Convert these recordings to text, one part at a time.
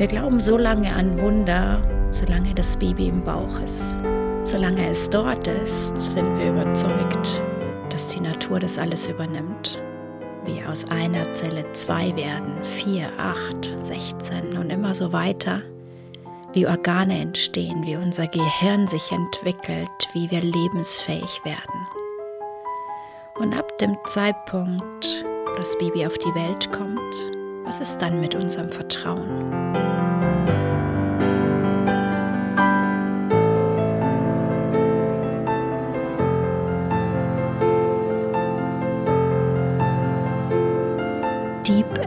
Wir glauben so lange an Wunder, solange das Baby im Bauch ist. Solange es dort ist, sind wir überzeugt, dass die Natur das alles übernimmt. Wie aus einer Zelle zwei werden, vier, acht, sechzehn und immer so weiter. Wie Organe entstehen, wie unser Gehirn sich entwickelt, wie wir lebensfähig werden. Und ab dem Zeitpunkt, wo das Baby auf die Welt kommt, was ist dann mit unserem Vertrauen?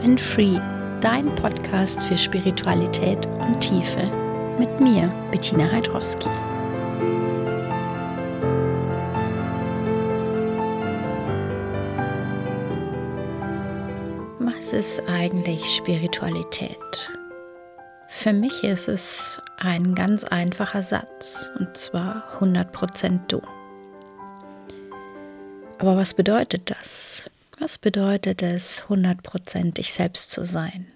And Free, dein Podcast für Spiritualität und Tiefe. Mit mir, Bettina Heidrowski. Was ist eigentlich Spiritualität? Für mich ist es ein ganz einfacher Satz, und zwar 100% du. Aber was bedeutet das? Was bedeutet es, hundertprozentig selbst zu sein?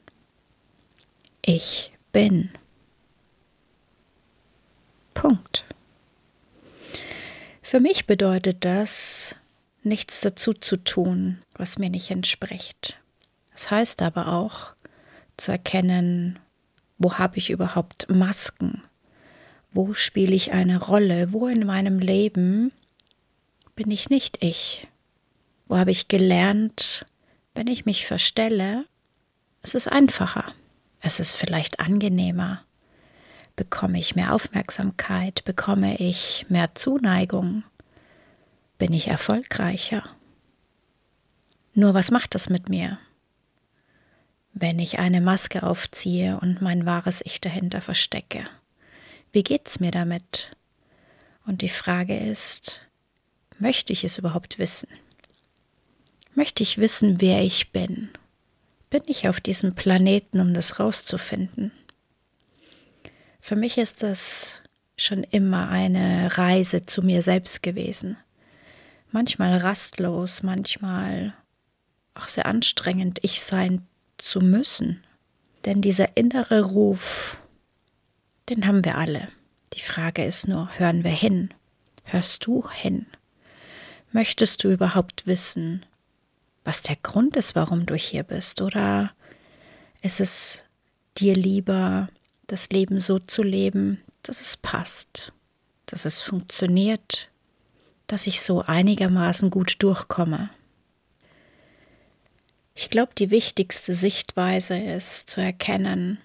Ich bin. Punkt. Für mich bedeutet das, nichts dazu zu tun, was mir nicht entspricht. Das heißt aber auch, zu erkennen, wo habe ich überhaupt Masken? Wo spiele ich eine Rolle? Wo in meinem Leben bin ich nicht ich? Wo habe ich gelernt, wenn ich mich verstelle, es ist einfacher, es ist vielleicht angenehmer, bekomme ich mehr Aufmerksamkeit, bekomme ich mehr Zuneigung, bin ich erfolgreicher. Nur was macht das mit mir, wenn ich eine Maske aufziehe und mein wahres Ich dahinter verstecke? Wie geht's mir damit? Und die Frage ist, möchte ich es überhaupt wissen? Möchte ich wissen, wer ich bin. Bin ich auf diesem Planeten, um das rauszufinden? Für mich ist das schon immer eine Reise zu mir selbst gewesen. Manchmal rastlos, manchmal auch sehr anstrengend, ich sein zu müssen. Denn dieser innere Ruf, den haben wir alle. Die Frage ist nur, hören wir hin? Hörst du hin? Möchtest du überhaupt wissen, was der Grund ist, warum du hier bist? Oder ist es dir lieber, das Leben so zu leben, dass es passt, dass es funktioniert, dass ich so einigermaßen gut durchkomme? Ich glaube, die wichtigste Sichtweise ist zu erkennen,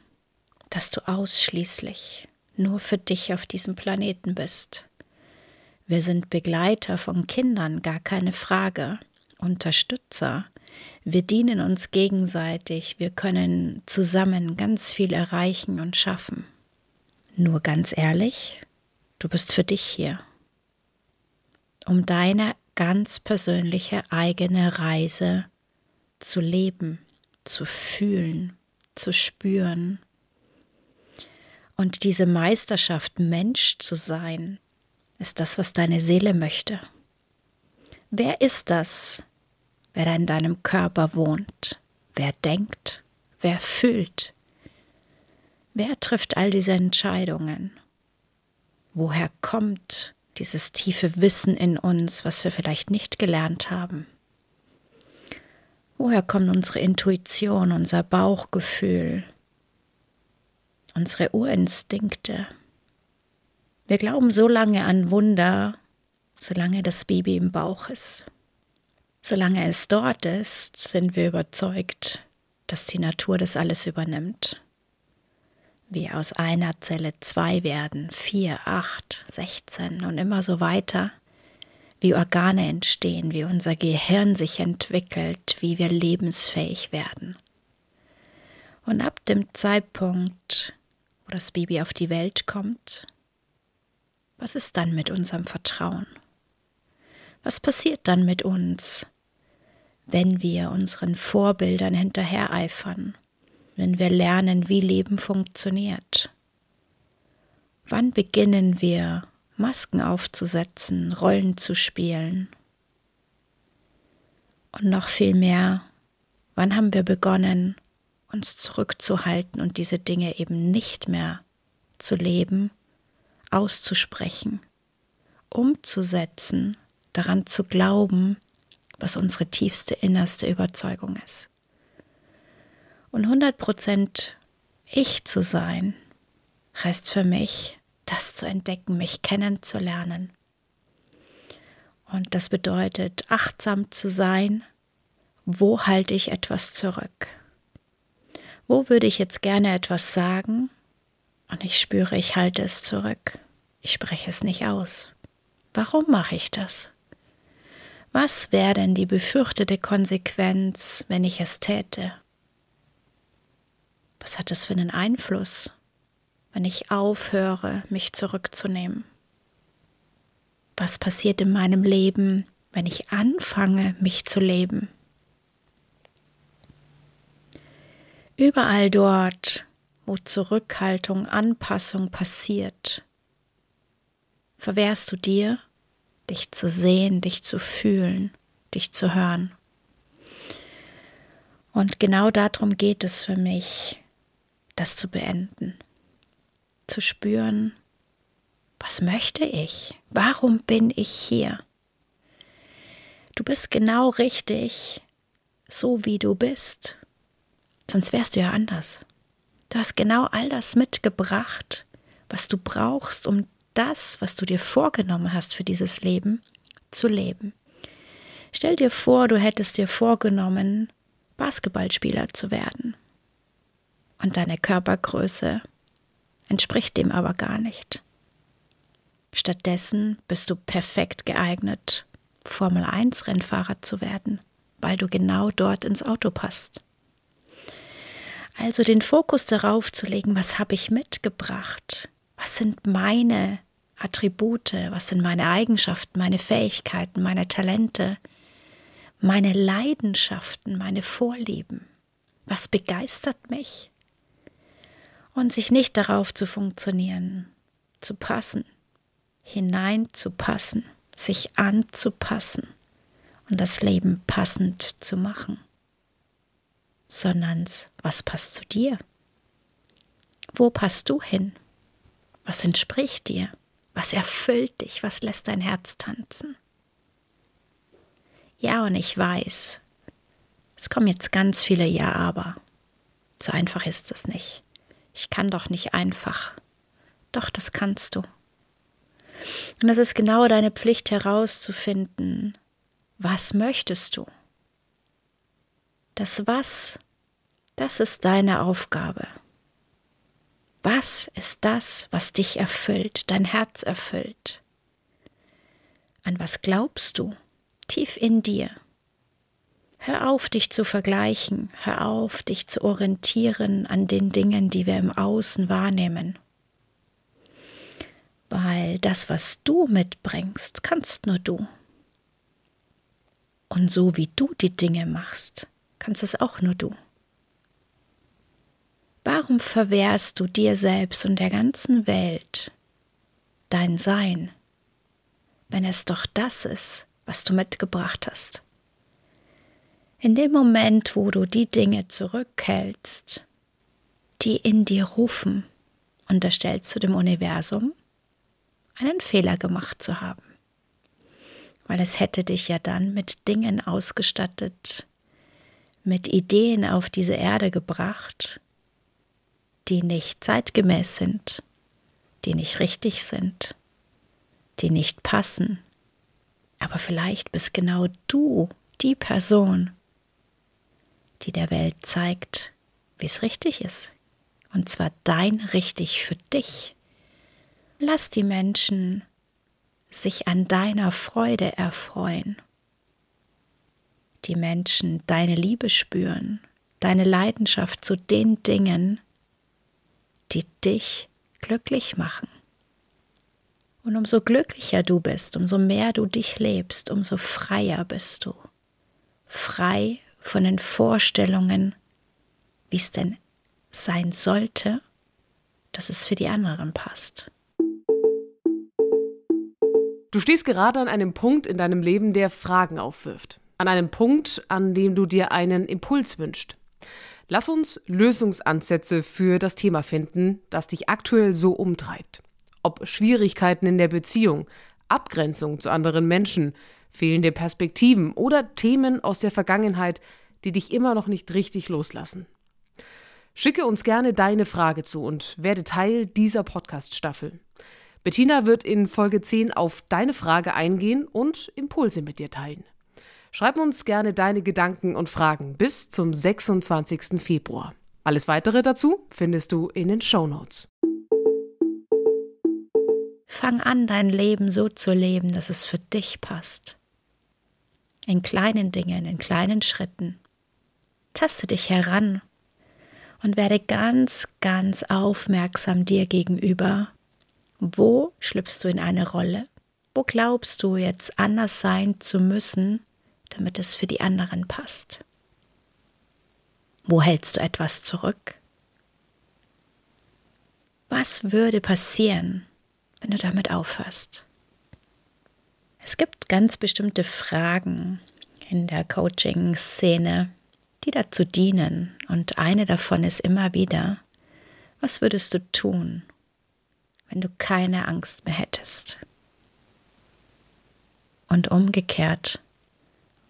dass du ausschließlich nur für dich auf diesem Planeten bist. Wir sind Begleiter von Kindern, gar keine Frage. Unterstützer. Wir dienen uns gegenseitig, wir können zusammen ganz viel erreichen und schaffen. Nur ganz ehrlich, du bist für dich hier, um deine ganz persönliche eigene Reise zu leben, zu fühlen, zu spüren. Und diese Meisterschaft, Mensch zu sein, ist das, was deine Seele möchte. Wer ist das, wer in deinem Körper wohnt, wer denkt, wer fühlt, wer trifft all diese Entscheidungen, woher kommt dieses tiefe Wissen in uns, was wir vielleicht nicht gelernt haben. Woher kommt unsere Intuition, unser Bauchgefühl, unsere Urinstinkte? Wir glauben so lange an Wunder, solange das Baby im Bauch ist. Solange es dort ist, sind wir überzeugt, dass die Natur das alles übernimmt. Wie aus einer Zelle zwei werden, vier, acht, sechzehn und immer so weiter. Wie Organe entstehen, wie unser Gehirn sich entwickelt, wie wir lebensfähig werden. Und ab dem Zeitpunkt, wo das Baby auf die Welt kommt, was ist dann mit unserem Vertrauen? Was passiert dann mit uns, wenn wir unseren Vorbildern hinterhereifern, wenn wir lernen, wie Leben funktioniert? Wann beginnen wir, Masken aufzusetzen, Rollen zu spielen? Und noch viel mehr, wann haben wir begonnen, uns zurückzuhalten und diese Dinge eben nicht mehr zu leben, auszusprechen, umzusetzen, daran zu glauben, was unsere tiefste innerste Überzeugung ist. Und 100% ich zu sein, heißt für mich, das zu entdecken, mich kennenzulernen. Und das bedeutet, achtsam zu sein, wo halte ich etwas zurück? Wo würde ich jetzt gerne etwas sagen und ich spüre, ich halte es zurück. Ich spreche es nicht aus. Warum mache ich das? Was wäre denn die befürchtete Konsequenz, wenn ich es täte? Was hat es für einen Einfluss, wenn ich aufhöre, mich zurückzunehmen? Was passiert in meinem Leben, wenn ich anfange, mich zu leben? Überall dort, wo Zurückhaltung, Anpassung passiert, verwehrst du dir, dich zu sehen, dich zu fühlen, dich zu hören. Und genau darum geht es für mich, das zu beenden, zu spüren, was möchte ich? Warum bin ich hier? Du bist genau richtig, so wie du bist. Sonst wärst du ja anders. Du hast genau all das mitgebracht, was du brauchst, um das, was du dir vorgenommen hast für dieses Leben, zu leben. Stell dir vor, du hättest dir vorgenommen, Basketballspieler zu werden. Und deine Körpergröße entspricht dem aber gar nicht. Stattdessen bist du perfekt geeignet, Formel 1 Rennfahrer zu werden, weil du genau dort ins Auto passt. Also den Fokus darauf zu legen, was habe ich mitgebracht? Was sind meine Attribute? Was sind meine Eigenschaften, meine Fähigkeiten, meine Talente, meine Leidenschaften, meine Vorlieben? Was begeistert mich? Und sich nicht darauf zu funktionieren, zu passen, hineinzupassen, sich anzupassen und das Leben passend zu machen sondern was passt zu dir? Wo passt du hin? Was entspricht dir? Was erfüllt dich? Was lässt dein Herz tanzen? Ja, und ich weiß, es kommen jetzt ganz viele Ja, aber. So einfach ist es nicht. Ich kann doch nicht einfach. Doch, das kannst du. Und es ist genau deine Pflicht herauszufinden, was möchtest du? Das Was, das ist deine Aufgabe. Was ist das, was dich erfüllt, dein Herz erfüllt? An was glaubst du tief in dir? Hör auf, dich zu vergleichen, hör auf, dich zu orientieren an den Dingen, die wir im Außen wahrnehmen. Weil das, was du mitbringst, kannst nur du. Und so wie du die Dinge machst, kannst es auch nur du. Warum verwehrst du dir selbst und der ganzen Welt dein Sein, wenn es doch das ist, was du mitgebracht hast? In dem Moment, wo du die Dinge zurückhältst, die in dir rufen, unterstellst du dem Universum, einen Fehler gemacht zu haben. Weil es hätte dich ja dann mit Dingen ausgestattet, mit Ideen auf diese Erde gebracht, die nicht zeitgemäß sind, die nicht richtig sind, die nicht passen. Aber vielleicht bist genau du die Person, die der Welt zeigt, wie es richtig ist. Und zwar dein richtig für dich. Lass die Menschen sich an deiner Freude erfreuen die Menschen deine Liebe spüren, deine Leidenschaft zu den Dingen, die dich glücklich machen. Und umso glücklicher du bist, umso mehr du dich lebst, umso freier bist du. Frei von den Vorstellungen, wie es denn sein sollte, dass es für die anderen passt. Du stehst gerade an einem Punkt in deinem Leben, der Fragen aufwirft an einem Punkt, an dem du dir einen Impuls wünschst. Lass uns Lösungsansätze für das Thema finden, das dich aktuell so umtreibt. Ob Schwierigkeiten in der Beziehung, Abgrenzung zu anderen Menschen, fehlende Perspektiven oder Themen aus der Vergangenheit, die dich immer noch nicht richtig loslassen. Schicke uns gerne deine Frage zu und werde Teil dieser Podcast-Staffel. Bettina wird in Folge 10 auf deine Frage eingehen und Impulse mit dir teilen. Schreib uns gerne deine Gedanken und Fragen bis zum 26. Februar. Alles weitere dazu findest du in den Show Notes. Fang an, dein Leben so zu leben, dass es für dich passt. In kleinen Dingen, in kleinen Schritten. Taste dich heran und werde ganz, ganz aufmerksam dir gegenüber. Wo schlüpfst du in eine Rolle? Wo glaubst du jetzt anders sein zu müssen, damit es für die anderen passt? Wo hältst du etwas zurück? Was würde passieren, wenn du damit aufhörst? Es gibt ganz bestimmte Fragen in der Coaching-Szene, die dazu dienen. Und eine davon ist immer wieder, was würdest du tun, wenn du keine Angst mehr hättest? Und umgekehrt,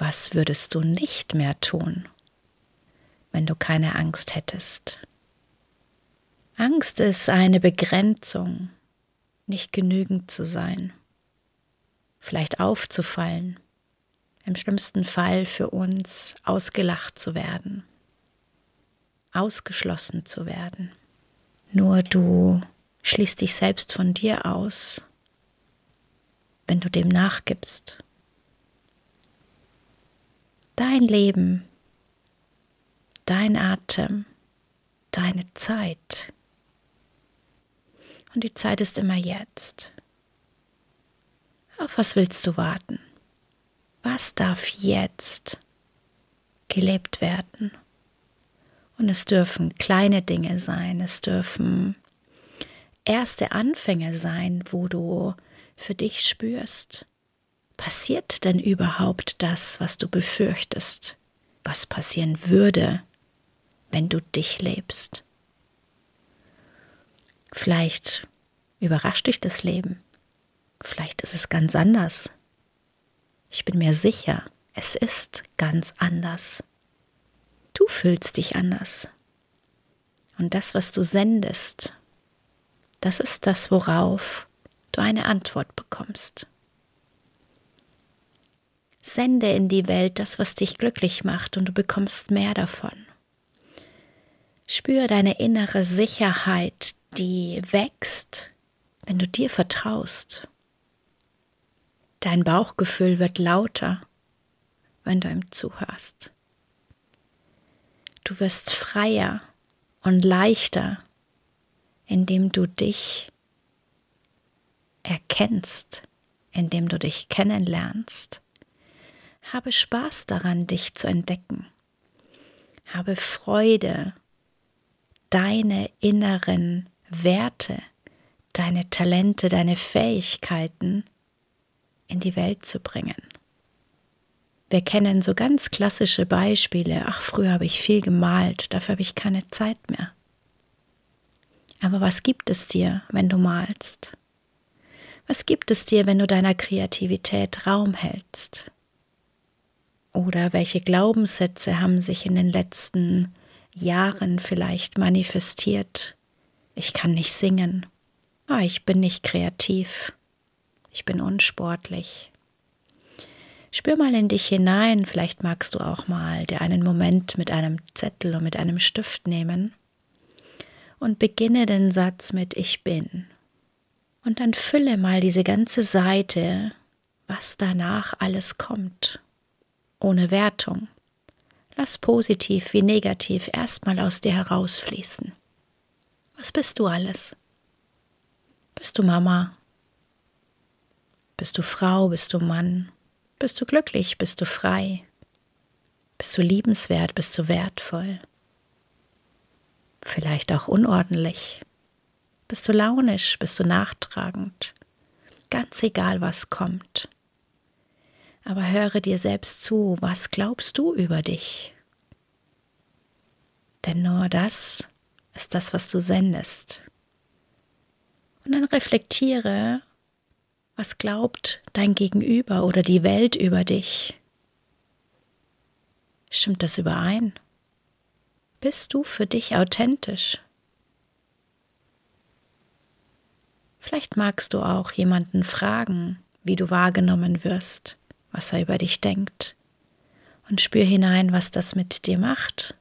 was würdest du nicht mehr tun, wenn du keine Angst hättest? Angst ist eine Begrenzung, nicht genügend zu sein, vielleicht aufzufallen, im schlimmsten Fall für uns ausgelacht zu werden, ausgeschlossen zu werden. Nur du schließt dich selbst von dir aus, wenn du dem nachgibst. Dein Leben, dein Atem, deine Zeit. Und die Zeit ist immer jetzt. Auf was willst du warten? was darf jetzt gelebt werden? Und es dürfen kleine Dinge sein, es dürfen erste Anfänge sein, wo du für dich spürst, passiert denn überhaupt das, was du befürchtest, was passieren würde, wenn du dich lebst? Vielleicht überrascht dich das Leben, vielleicht ist es ganz anders, ich bin mir sicher, es ist ganz anders. Du fühlst dich anders. Und das, was du sendest, das ist das, worauf du eine Antwort bekommst. Sende in die Welt das, was dich glücklich macht, und du bekommst mehr davon. Spür deine innere Sicherheit, die wächst, wenn du dir vertraust. Dein Bauchgefühl wird lauter, wenn du ihm zuhörst. Du wirst freier und leichter, indem du dich erkennst, indem du dich kennenlernst. Habe Spaß daran, dich zu entdecken. Habe Freude, deine inneren Werte, deine Talente, deine Fähigkeiten in die Welt zu bringen. Wir kennen so ganz klassische Beispiele. Ach, früher habe ich viel gemalt, dafür habe ich keine Zeit mehr. Aber was gibt es dir, wenn du malst? Was gibt es dir, wenn du deiner Kreativität Raum hältst? Oder welche Glaubenssätze haben sich in den letzten Jahren vielleicht manifestiert? Ich kann nicht singen. Ah, ich bin nicht kreativ ich bin unsportlich. Spür mal in dich hinein, vielleicht magst du auch mal dir einen Moment mit einem Zettel und mit einem Stift nehmen und beginne den Satz mit Ich bin. Und dann fülle mal diese ganze Seite, was danach alles kommt, ohne Wertung. Lass positiv wie negativ erstmal aus dir herausfließen. Was bist du alles? Bist du Mama? Bist du Frau, bist du Mann? Bist du glücklich, bist du frei? Bist du liebenswert, bist du wertvoll? Vielleicht auch unordentlich? Bist du launisch, bist du nachtragend? Ganz egal, was kommt. Aber höre dir selbst zu, was glaubst du über dich? Denn nur das ist das, was du sendest. Und dann reflektiere, was glaubt dein Gegenüber oder die Welt über dich? Stimmt das überein? Bist du für dich authentisch? Vielleicht magst du auch jemanden fragen, wie du wahrgenommen wirst, was er über dich denkt. Und spür hinein, was das mit dir macht,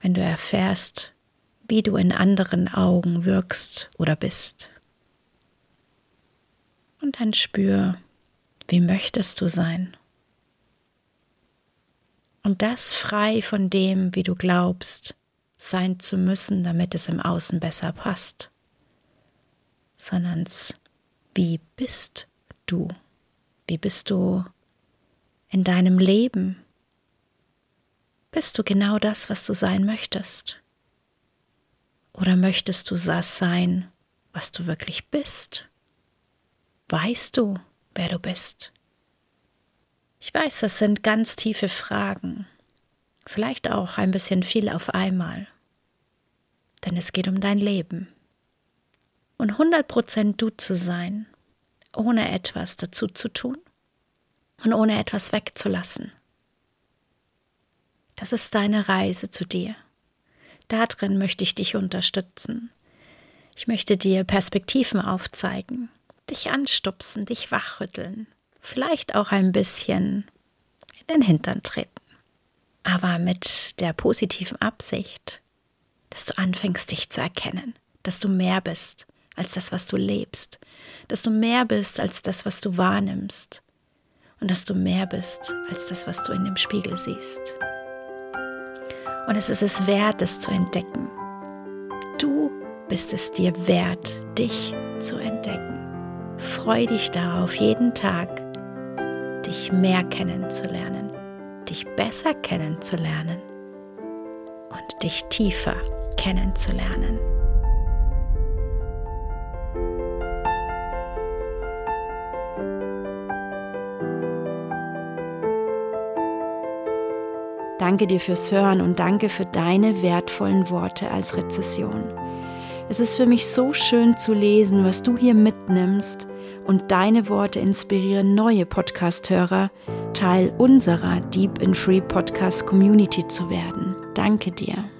wenn du erfährst, wie du in anderen Augen wirkst oder bist. Und dann spür, wie möchtest du sein? Und das frei von dem, wie du glaubst, sein zu müssen, damit es im Außen besser passt, sondern wie bist du? Wie bist du in deinem Leben? Bist du genau das, was du sein möchtest? Oder möchtest du das sein, was du wirklich bist? Weißt du, wer du bist? Ich weiß, das sind ganz tiefe Fragen, vielleicht auch ein bisschen viel auf einmal, denn es geht um dein Leben. Und 100% du zu sein, ohne etwas dazu zu tun und ohne etwas wegzulassen. Das ist deine Reise zu dir. Darin möchte ich dich unterstützen. Ich möchte dir Perspektiven aufzeigen, dich anstupsen, dich wachrütteln, vielleicht auch ein bisschen in den Hintern treten. Aber mit der positiven Absicht, dass du anfängst, dich zu erkennen, dass du mehr bist als das, was du lebst, dass du mehr bist als das, was du wahrnimmst und dass du mehr bist als das, was du in dem Spiegel siehst. Und es ist es wert, es zu entdecken. Du bist es dir wert, dich zu entdecken. Freu dich darauf, jeden Tag dich mehr kennenzulernen, dich besser kennenzulernen und dich tiefer kennenzulernen. Danke dir fürs Hören und danke für deine wertvollen Worte als Rezession. Es ist für mich so schön zu lesen, was du hier mitnimmst und deine Worte inspirieren neue Podcast-Hörer, Teil unserer Deep in Free Podcast Community zu werden. Danke dir.